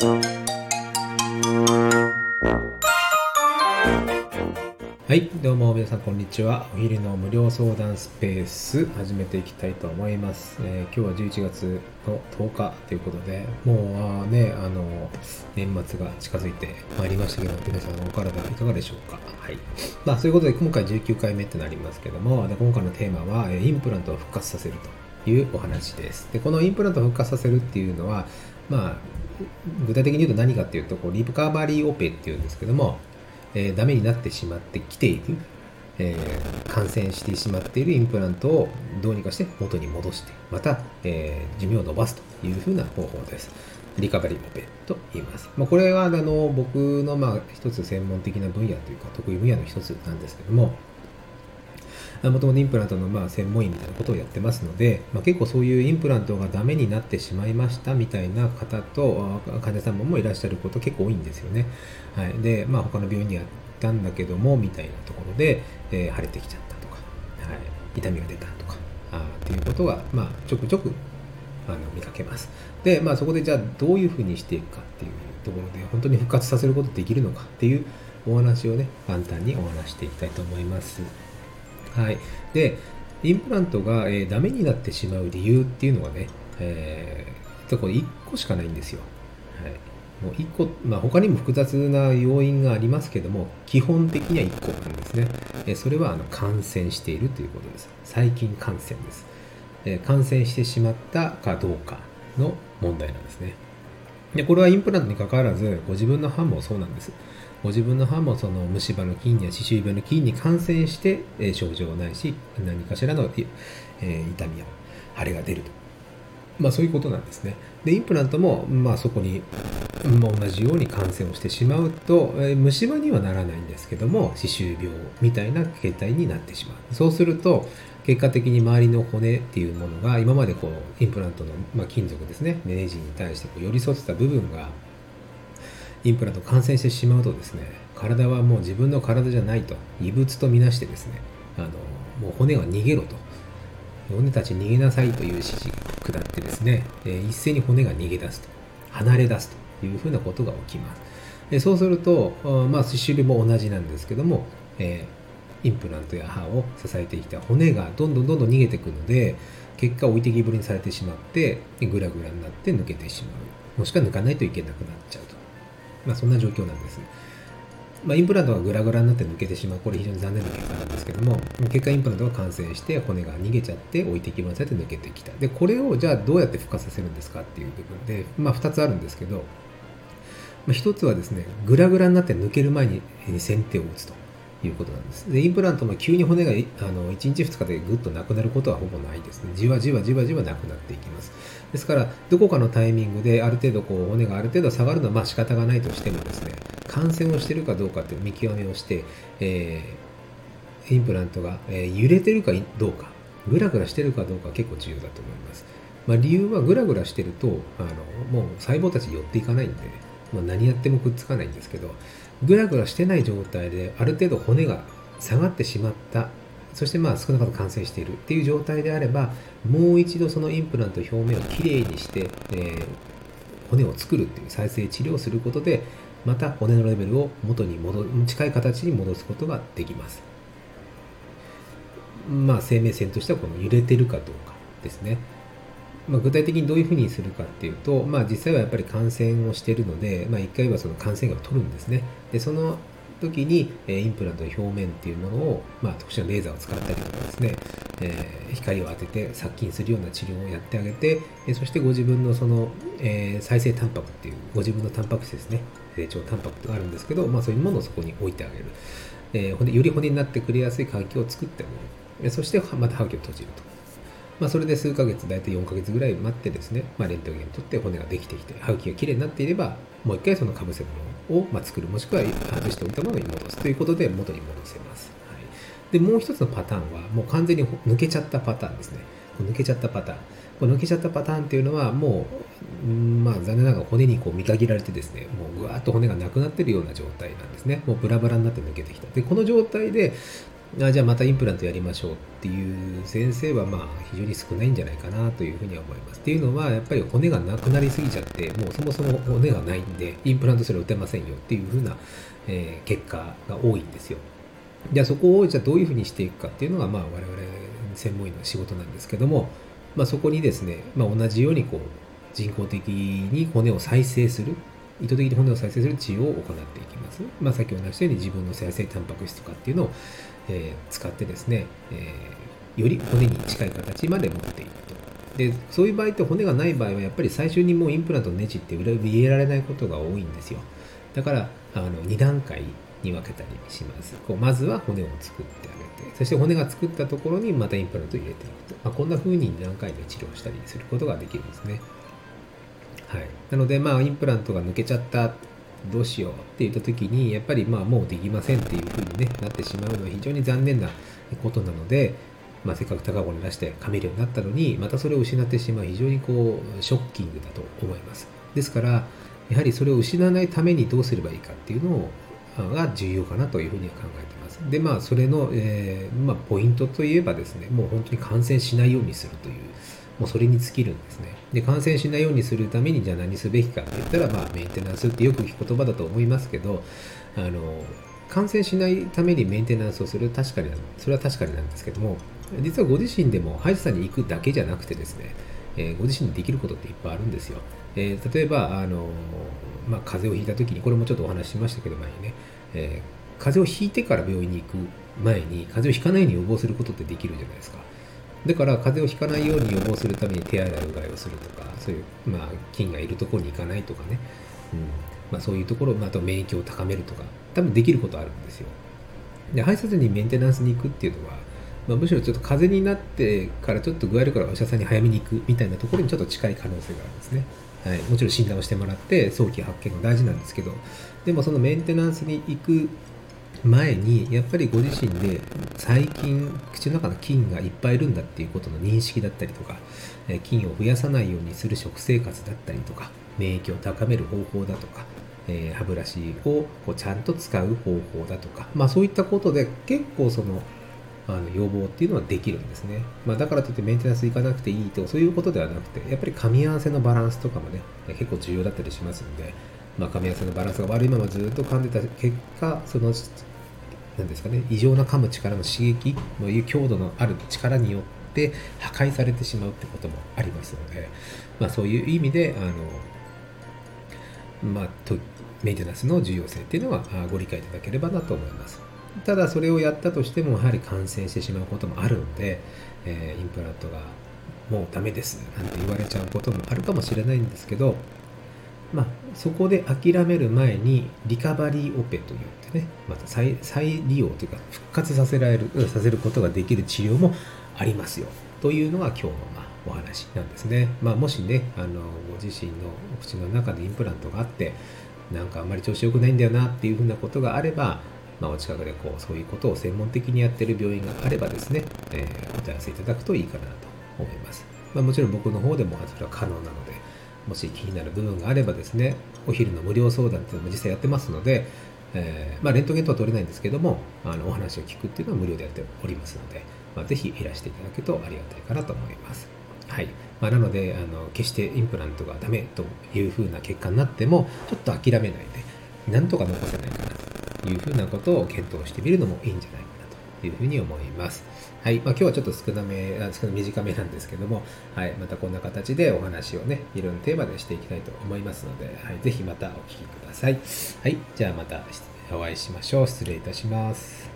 はい、どうも皆さんこんにちは。お昼の無料相談スペース始めていきたいと思います。えー、今日は11月の10日ということで、もうね、あの、年末が近づいてまいりましたけど、皆さんお体いかがでしょうか？はい。まあそういうことで今回19回目ってなりますけども、で今回のテーマはインプラントを復活させるというお話です。で、このインプラントを復活させるっていうのは、まあ、具体的に言うと何かっていうと、こうリカバリーオペっていうんですけども、えー、ダメになってしまってきている、えー、感染してしまっているインプラントをどうにかして元に戻して、また、えー、寿命を伸ばすというふうな方法です。リカバリーオペと言います。まあ、これはあの僕のまあ一つ専門的な分野というか得意分野の一つなんですけども、もともとインプラントのまあ専門医みたいなことをやってますので、まあ、結構そういうインプラントがダメになってしまいましたみたいな方と患者様もいらっしゃること結構多いんですよね。はい、で、まあ、他の病院にやったんだけどもみたいなところで、えー、腫れてきちゃったとか、はい、痛みが出たとかあっていうことが、まあ、ちょくちょくあの見かけます。で、まあ、そこでじゃあどういうふうにしていくかっていうところで本当に復活させることできるのかっていうお話をね簡単にお話していきたいと思います。はい。で、インプラントが、えー、ダメになってしまう理由っていうのがね、えー、これ1個しかないんですよ。はい。もう1個、まあ、他にも複雑な要因がありますけども、基本的には1個なんですね。えー、それはあの感染しているということです。細菌感染です、えー、感染してしまったかどうかの問題なんですね。で、これはインプラントにかかわらず、ご自分の歯もそうなんです。ご自分の歯もその虫歯の菌や歯周病の菌に感染して、え症状がないし何かしらの、え痛みや腫れが出ると、まあ、そういうことなんですね。でインプラントも、まあ、そこに、まあ、同じように感染をしてしまうと、え虫歯にはならないんですけども歯周病みたいな形態になってしまう。そうすると結果的に周りの骨っていうものが今までこうインプラントの、まあ、金属ですねネジに対してこう寄り添ってた部分がインプラント感染してしまうとですね体はもう自分の体じゃないと異物とみなしてですねあのもう骨は逃げろと。骨たち逃げなさいという指示が下ってですね、え一斉に骨が逃げ出すと離れ出すというふうなことが起きます。でそうすると、まあ、歯周病も同じなんですけども、え、インプラントや歯を支えてきた骨がどんどんどんどん逃げていくので結果置いてきぼりにされてしまってグラグラになって抜けてしまう。もしくは抜かないといけなくなっちゃうと。まあ、そんな状況なんです。まあ、インプラントがグラグラになって抜けてしまう、これ非常に残念な結果なんですけども、結果インプラントが感染して骨が逃げちゃって置いてきまされて抜けてきた。で、これをじゃあどうやって復活させるんですかっていう部分で、まあ2つあるんですけど、まあ、1つはですね、グラグラになって抜ける前に先手を打つと。いうことなんです。で、インプラントも急に骨があの1日2日でぐっとなくなることはほぼないですね。じわじわじわじわなくなっていきます。ですから、どこかのタイミングである程度こう骨がある程度下がるのはまあ仕方がないとしてもですね、感染をしてるかどうかっていう見極めをして、えー、インプラントが、えー、揺れてるかどうか、グラグラしてるかどうか結構重要だと思います。まあ、理由はグラグラしてると、あのもう細胞たち寄っていかないんで、まあ、何やってもくっつかないんですけど、グラグラしてない状態である程度骨が下がってしまったそしてまあ少なかと感染しているっていう状態であればもう一度そのインプラント表面をきれいにして、えー、骨を作るっていう再生治療をすることでまた骨のレベルを元に戻近い形に戻すことができます。まあ生命線としてはこの揺れてるかどうかですね。まあ、具体的にどういうふうにするかっていうと、まあ、実際はやっぱり感染をしているので、まあ、1回はその感染がを取るんですね。でその時に、えインプラントの表面っていうものを、まあ、特殊なレーザーを使ったりとかですね、えー、光を当てて殺菌するような治療をやってあげて、えそしてご自分のその、えー、再生タンパクっていうご自分のタンパク質ですね。成長タンパクがあるんですけど、まあ、そういうものをそこに置いてあげる、えー、骨より骨になってくれやすい環境を作ってあげるそしてまた歯茎を閉じるとまあ、それで数ヶ月、大体4ヶ月ぐらい待ってですね、まあ、レントゲンを取って骨ができてきて、歯茎がきれいになっていれば、もう一回そのかぶせ物を、まあ、作る、もしくは外しておいたものに戻すということで元に戻せます。はい、で、もう一つのパターンは、もう完全に抜けちゃったパターンですね。抜けちゃったパターン。こ抜けちゃったパターンっていうのは、もう、まあ、残念ながら骨にこう見限られてですね、もうぐわーっと骨がなくなってるような状態なんですね。もうブラブラになって抜けてきた。で、この状態で、あじゃあまたインプラントやりましょうっていう先生はまあ非常に少ないんじゃないかなというふうには思います。っていうのはやっぱり骨がなくなりすぎちゃってもうそもそも骨がないんでインプラントすら打てませんよっていうふうな、えー、結果が多いんですよ。じゃあそこをじゃあどういうふうにしていくかっていうのがまあ我々専門医の仕事なんですけども、まあ、そこにですね、まあ、同じようにこう人工的に骨を再生する意図的に骨を再生する治療を行っていきます。まあ、先ほど話したように自分の再生タンパク質とかっていうのを、えー、使ってですね、えー、より骨に近い形まで持っていくと。で、そういう場合って骨がない場合はやっぱり最初にもうインプラントのネジって入れられないことが多いんですよ。だから、あの2段階に分けたりします。こうまずは骨を作ってあげて、そして骨が作ったところにまたインプラントを入れていくと。まあ、こんな風に2段階で治療したりすることができるんですね。はい、なので、まあ、インプラントが抜けちゃったどうしようって言った時にやっぱりまあもうできませんっていうふうに、ね、なってしまうのは非常に残念なことなので、まあ、せっかく高子に出して噛めるようになったのにまたそれを失ってしまう非常にこうショッキングだと思いますですからやはりそれを失わないためにどうすればいいかっていうのをが重要かなというふうに考えてます。で、まあ、それの、えー、まあ、ポイントといえばですね、もう本当に感染しないようにするという、もうそれに尽きるんですね。で、感染しないようにするために、じゃあ何すべきかって言ったら、まあ、メンテナンスってよく聞く言葉だと思いますけど、あの、感染しないためにメンテナンスをする、確かに、それは確かになんですけども、実はご自身でも歯医者さんに行くだけじゃなくてですね、えー、ご自身でできることっていっぱいあるんですよ。えー、例えば、あの、まあ、風邪をひいた時に、これもちょっとお話ししましたけど、前にね、えー、風邪をひいてから病院に行く前に、風邪をひかないように予防することってできるじゃないですか。だから風邪をひかないように予防するために手洗いうがいをするとかそういう、まあ、菌がいるところに行かないとかね、うん。まあ、そういうところ、まあ、と免疫を高めるとか多分できることあるんですよ。で歯医者さんにメンテナンスに行くっていうのは、まあ、むしろちょっと風邪になってからちょっと具合悪いからお医者さんに早めに行くみたいなところにちょっと近い可能性があるんですね。はい、もちろん診断をしてもらって早期発見が大事なんですけどでもそのメンテナンスに行く前にやっぱりご自身で最近口の中の菌がいっぱいいるんだっていうことの認識だったりとか菌を増やさないようにする食生活だったりとか免疫を高める方法だとか、えー、歯ブラシをこうちゃんと使う方法だとか、まあ、そういったことで結構そのあの予防っていうのはできるんですね、まあ、だからといってメンテナンス行かなくていいとそういうことではなくてやっぱり噛み合わせのバランスとかもね結構重要だったりしますので、まあ、噛み合わせのバランスが悪いままずっと噛んでた結果その何ですかね、異常な噛む力の刺激のいう強度のある力によって破壊されてしまうってこともありますので、まあ、そういう意味で、あの、まあ、メンテナンスの重要性っていうのはご理解いただければなと思います。ただそれをやったとしてもやはり感染してしまうこともあるので、えー、インプラントがもうダメですなんて言われちゃうこともあるかもしれないんですけど、まあ、そこで諦める前にリカバリーオペといってねまた再利用というか復活させられるさせることができる治療もありますよというのが今日のまあお話なんですね、まあ、もしねあのご自身のお口の中でインプラントがあってなんかあんまり調子良くないんだよなっていうふうなことがあれば、まあ、お近くでこうそういうことを専門的にやってる病院があればですね、えー、お問い合わせいただくといいかなと思います、まあ、もちろん僕の方でもそれは可能なのでもし気になる部分があればですね、お昼の無料相談っていうのも実際やってますので、えー、まあ、レントゲンとは取れないんですけども、あのお話を聞くっていうのは無料でやっておりますので、まあ、ぜひいらしていただけるとありがたいかなと思います。はい。まあ、なので、あの決してインプラントがダメというふうな結果になっても、ちょっと諦めないで、なんとか残せないかいうふうなことを検討してみるのもいいんじゃないかなというふうに思います。はい。まあ、今日はちょっと少なめ、少な短めなんですけども、はい。またこんな形でお話をね、いろんなテーマでしていきたいと思いますので、はい。ぜひまたお聞きください。はい。じゃあまたお会いしましょう。失礼いたします。